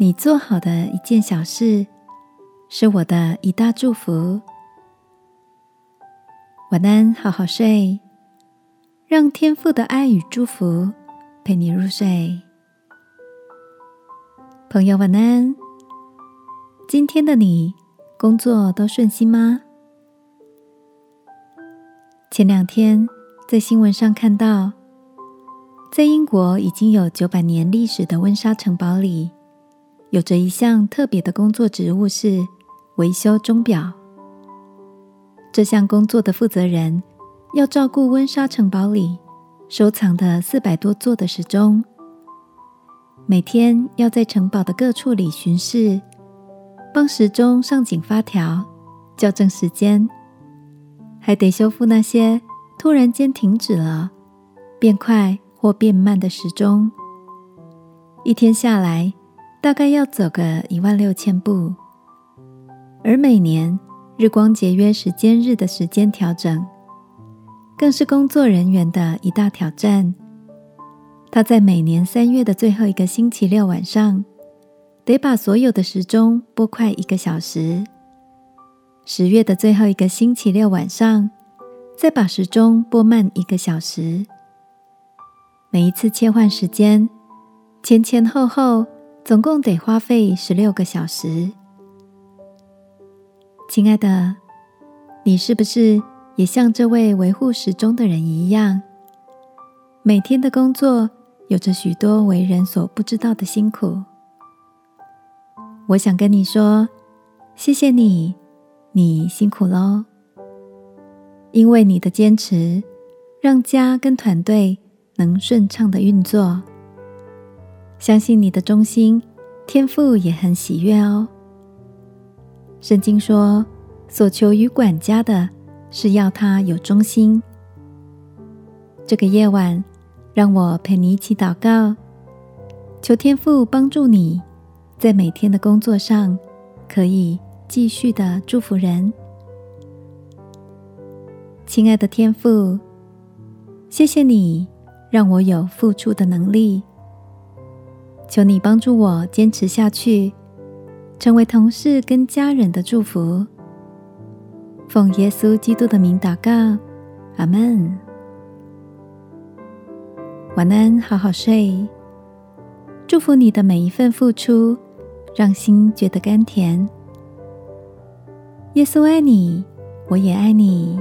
你做好的一件小事，是我的一大祝福。晚安，好好睡，让天父的爱与祝福陪你入睡。朋友，晚安。今天的你工作都顺心吗？前两天在新闻上看到，在英国已经有九百年历史的温莎城堡里。有着一项特别的工作职务是维修钟表。这项工作的负责人要照顾温莎城堡里收藏的四百多座的时钟，每天要在城堡的各处里巡视，帮时钟上紧发条，校正时间，还得修复那些突然间停止了、变快或变慢的时钟。一天下来。大概要走个一万六千步，而每年日光节约时间日的时间调整，更是工作人员的一大挑战。他在每年三月的最后一个星期六晚上，得把所有的时钟拨快一个小时；十月的最后一个星期六晚上，再把时钟拨慢一个小时。每一次切换时间，前前后后。总共得花费十六个小时。亲爱的，你是不是也像这位维护时钟的人一样，每天的工作有着许多为人所不知道的辛苦？我想跟你说，谢谢你，你辛苦喽！因为你的坚持，让家跟团队能顺畅的运作。相信你的忠心，天父也很喜悦哦。圣经说：“所求于管家的，是要他有忠心。”这个夜晚，让我陪你一起祷告，求天父帮助你，在每天的工作上可以继续的祝福人。亲爱的天父，谢谢你让我有付出的能力。求你帮助我坚持下去，成为同事跟家人的祝福。奉耶稣基督的名祷告，阿门。晚安，好好睡。祝福你的每一份付出，让心觉得甘甜。耶稣爱你，我也爱你。